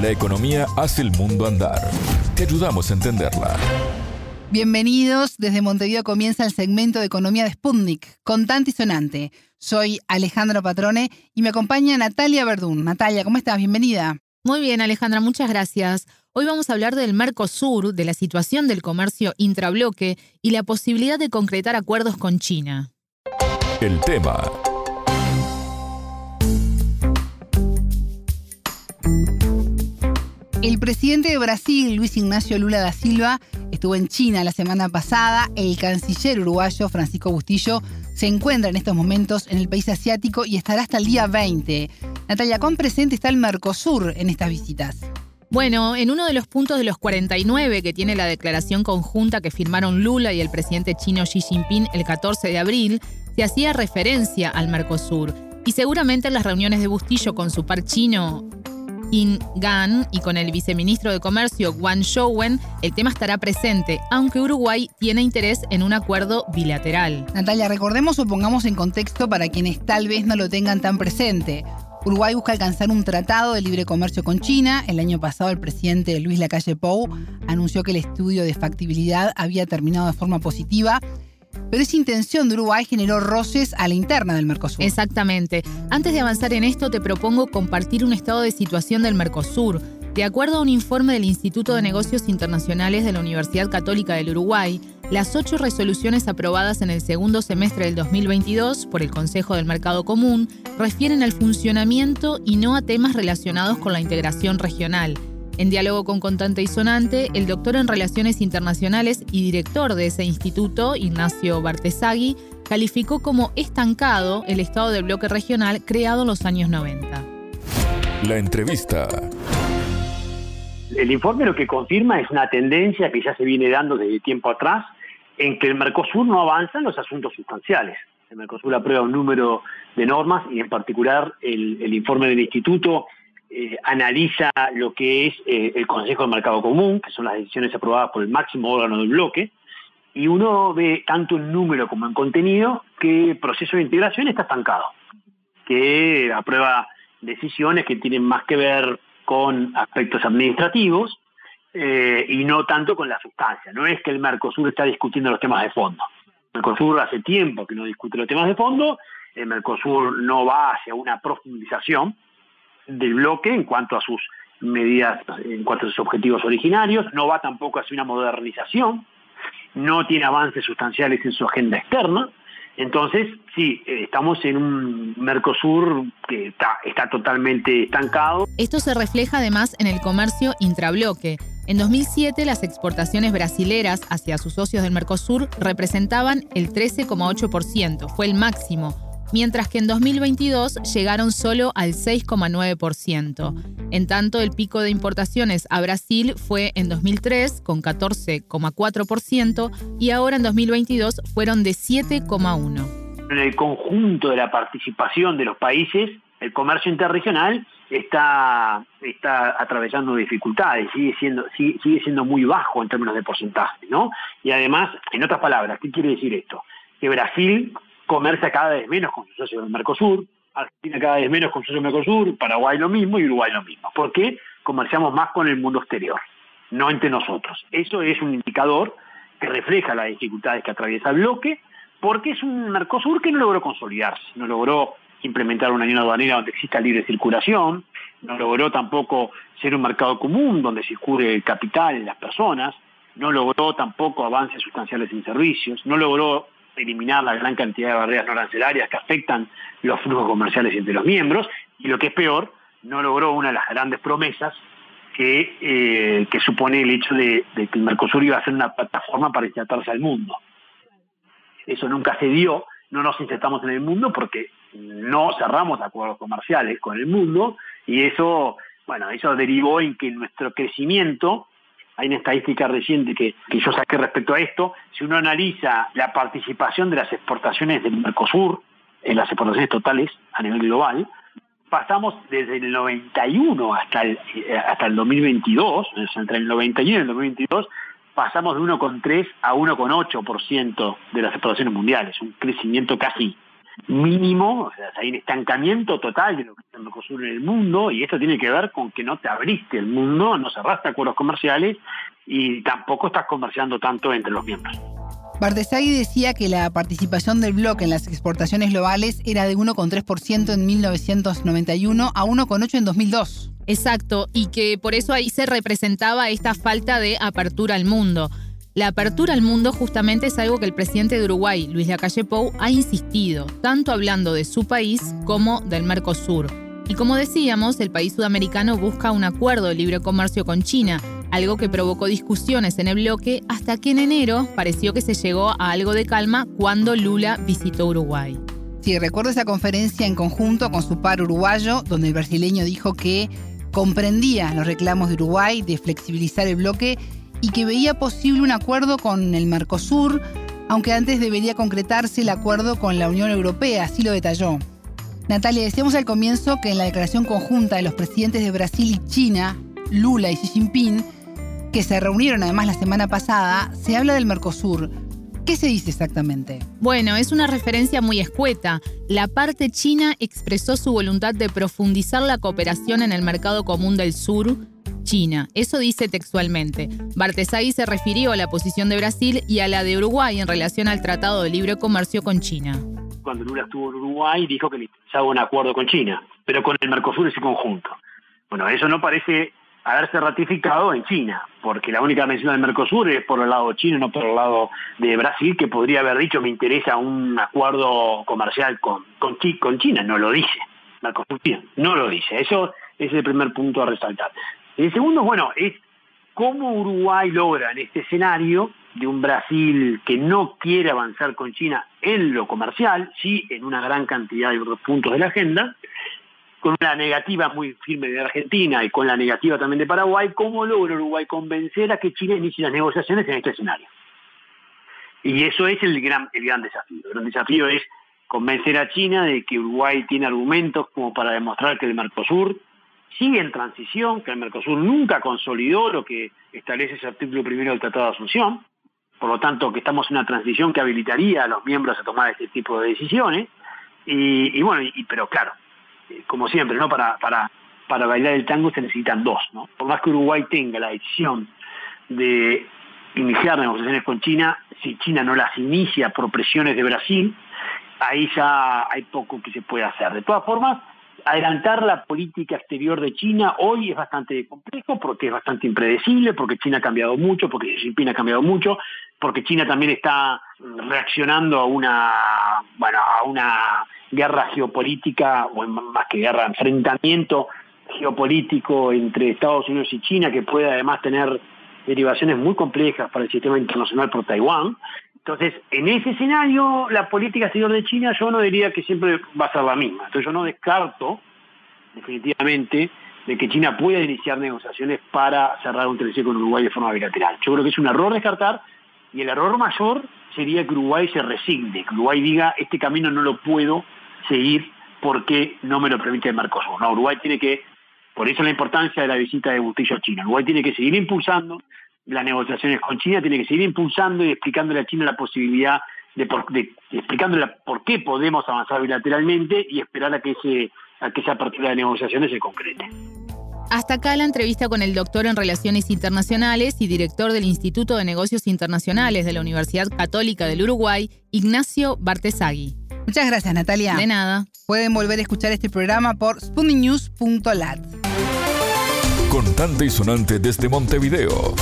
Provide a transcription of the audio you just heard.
La economía hace el mundo andar. Te ayudamos a entenderla. Bienvenidos. Desde Montevideo comienza el segmento de Economía de Sputnik, contante y sonante. Soy Alejandro Patrone y me acompaña Natalia Verdún. Natalia, ¿cómo estás? Bienvenida. Muy bien, Alejandra, muchas gracias. Hoy vamos a hablar del Mercosur, de la situación del comercio intrabloque y la posibilidad de concretar acuerdos con China. El tema El presidente de Brasil, Luis Ignacio Lula da Silva, estuvo en China la semana pasada. El canciller uruguayo, Francisco Bustillo, se encuentra en estos momentos en el país asiático y estará hasta el día 20. Natalia, ¿cuán presente está el Mercosur en estas visitas? Bueno, en uno de los puntos de los 49 que tiene la declaración conjunta que firmaron Lula y el presidente chino Xi Jinping el 14 de abril, se hacía referencia al Mercosur. Y seguramente en las reuniones de Bustillo con su par chino, In Gan y con el viceministro de Comercio Wang Shouwen, el tema estará presente, aunque Uruguay tiene interés en un acuerdo bilateral. Natalia, recordemos o pongamos en contexto para quienes tal vez no lo tengan tan presente. Uruguay busca alcanzar un tratado de libre comercio con China. El año pasado el presidente Luis Lacalle Pou anunció que el estudio de factibilidad había terminado de forma positiva pero esa intención de Uruguay generó roces a la interna del Mercosur. Exactamente. Antes de avanzar en esto, te propongo compartir un estado de situación del Mercosur. De acuerdo a un informe del Instituto de Negocios Internacionales de la Universidad Católica del Uruguay, las ocho resoluciones aprobadas en el segundo semestre del 2022 por el Consejo del Mercado Común refieren al funcionamiento y no a temas relacionados con la integración regional. En diálogo con Contante y Sonante, el doctor en Relaciones Internacionales y director de ese instituto, Ignacio Bartesagui, calificó como estancado el estado del bloque regional creado en los años 90. La entrevista. El informe lo que confirma es una tendencia que ya se viene dando desde tiempo atrás en que el Mercosur no avanza en los asuntos sustanciales. El Mercosur aprueba un número de normas y en particular el, el informe del instituto eh, analiza lo que es eh, el Consejo del Mercado Común, que son las decisiones aprobadas por el máximo órgano del bloque, y uno ve tanto en número como en contenido que el proceso de integración está estancado, que aprueba decisiones que tienen más que ver con aspectos administrativos eh, y no tanto con la sustancia. No es que el Mercosur está discutiendo los temas de fondo. El Mercosur hace tiempo que no discute los temas de fondo, el Mercosur no va hacia una profundización, del bloque en cuanto a sus medidas, en cuanto a sus objetivos originarios, no va tampoco hacia una modernización, no tiene avances sustanciales en su agenda externa. Entonces, sí, eh, estamos en un Mercosur que está, está totalmente estancado. Esto se refleja además en el comercio intrabloque. En 2007, las exportaciones brasileras hacia sus socios del Mercosur representaban el 13,8%, fue el máximo mientras que en 2022 llegaron solo al 6,9%. En tanto, el pico de importaciones a Brasil fue en 2003 con 14,4% y ahora en 2022 fueron de 7,1%. En el conjunto de la participación de los países, el comercio interregional está, está atravesando dificultades, sigue siendo, sigue, sigue siendo muy bajo en términos de porcentaje, ¿no? Y además, en otras palabras, ¿qué quiere decir esto? Que Brasil comercia cada vez menos con sus socios del Mercosur, Argentina cada vez menos con sus socios del Mercosur, Paraguay lo mismo y Uruguay lo mismo. ¿Por qué? Comerciamos más con el mundo exterior, no entre nosotros. Eso es un indicador que refleja las dificultades que atraviesa el bloque, porque es un Mercosur que no logró consolidarse, no logró implementar una unión aduanera donde exista libre circulación, no logró tampoco ser un mercado común donde circule el capital, las personas, no logró tampoco avances sustanciales en servicios, no logró eliminar la gran cantidad de barreras no arancelarias que afectan los flujos comerciales entre los miembros y lo que es peor, no logró una de las grandes promesas que, eh, que supone el hecho de, que el Mercosur iba a ser una plataforma para insertarse al mundo. Eso nunca se dio, no nos insertamos en el mundo porque no cerramos acuerdos comerciales con el mundo y eso, bueno, eso derivó en que nuestro crecimiento hay una estadística reciente que, yo saqué respecto a esto. Si uno analiza la participación de las exportaciones del Mercosur en las exportaciones totales a nivel global, pasamos desde el 91 hasta el, eh, hasta el 2022, entre el 91 y el 2022, pasamos de 1,3 a 1,8% de las exportaciones mundiales, un crecimiento casi mínimo, o sea, hay un estancamiento total de lo que es el Mercosur en el mundo, y esto tiene que ver con que no te abriste el mundo, no cerraste acuerdos comerciales y tampoco estás comerciando tanto entre los miembros. Bardesagui decía que la participación del bloque en las exportaciones globales era de 1,3% en 1991 a 1,8% en 2002. Exacto, y que por eso ahí se representaba esta falta de apertura al mundo. La apertura al mundo justamente es algo que el presidente de Uruguay, Luis Lacalle Pou, ha insistido, tanto hablando de su país como del Mercosur. Y como decíamos, el país sudamericano busca un acuerdo de libre comercio con China, algo que provocó discusiones en el bloque hasta que en enero pareció que se llegó a algo de calma cuando Lula visitó Uruguay. Sí, recuerdo esa conferencia en conjunto con su par uruguayo, donde el brasileño dijo que comprendía los reclamos de Uruguay de flexibilizar el bloque y que veía posible un acuerdo con el Mercosur, aunque antes debería concretarse el acuerdo con la Unión Europea, así lo detalló. Natalia, decíamos al comienzo que en la declaración conjunta de los presidentes de Brasil y China, Lula y Xi Jinping, que se reunieron además la semana pasada, se habla del Mercosur. ¿Qué se dice exactamente? Bueno, es una referencia muy escueta. La parte china expresó su voluntad de profundizar la cooperación en el mercado común del sur, China. Eso dice textualmente. Bartesagui se refirió a la posición de Brasil y a la de Uruguay en relación al Tratado de Libre Comercio con China. Cuando Lula estuvo en Uruguay dijo que necesitaba un acuerdo con China, pero con el Mercosur ese conjunto. Bueno, eso no parece haberse ratificado en China, porque la única mención del Mercosur es por el lado chino, no por el lado de Brasil, que podría haber dicho me interesa un acuerdo comercial con, con, con China, no lo dice. Mercosur no lo dice. Eso es el primer punto a resaltar. El segundo, bueno, es cómo Uruguay logra en este escenario de un Brasil que no quiere avanzar con China en lo comercial, sí en una gran cantidad de otros puntos de la agenda, con una negativa muy firme de Argentina y con la negativa también de Paraguay, ¿cómo logra Uruguay convencer a que China inicie las negociaciones en este escenario? Y eso es el gran, el gran desafío. El gran desafío es convencer a China de que Uruguay tiene argumentos como para demostrar que el Mercosur sigue en transición, que el Mercosur nunca consolidó lo que establece ese artículo primero del Tratado de Asunción, por lo tanto que estamos en una transición que habilitaría a los miembros a tomar este tipo de decisiones, y, bueno, y, pero claro, eh, como siempre, ¿no? Para, para, para bailar el tango se necesitan dos, ¿no? Por más que Uruguay tenga la decisión de iniciar negociaciones con China, si China no las inicia por presiones de Brasil, ahí ya hay poco que se puede hacer. De todas formas, adelantar la política exterior de China hoy es bastante complejo porque es bastante impredecible, porque China ha cambiado mucho, porque Xi Jinping ha cambiado mucho, porque China también está reaccionando a una, bueno, a una guerra geopolítica, o más que guerra, enfrentamiento geopolítico entre Estados Unidos y China, que puede además tener derivaciones muy complejas para el sistema internacional por Taiwán. Entonces, en ese escenario, la política exterior de China yo no diría que siempre va a ser la misma. Entonces yo no descarto, definitivamente, de que China pueda iniciar negociaciones para cerrar un TLC con Uruguay de forma bilateral. Yo creo que es un error descartar y el error mayor sería que Uruguay se resigne, que Uruguay diga, este camino no lo puedo seguir porque no me lo permite el Mercosur. No, Uruguay tiene que, por eso la importancia de la visita de Bustillo a China, Uruguay tiene que seguir impulsando las negociaciones con China, tiene que seguir impulsando y explicándole a China la posibilidad de, de, explicándole por qué podemos avanzar bilateralmente y esperar a que, ese, a que esa apertura de negociaciones se concrete. Hasta acá la entrevista con el doctor en Relaciones Internacionales y director del Instituto de Negocios Internacionales de la Universidad Católica del Uruguay, Ignacio Bartesagui. Muchas gracias, Natalia. De nada. Pueden volver a escuchar este programa por spooninnews.lat. Contante y sonante desde Montevideo.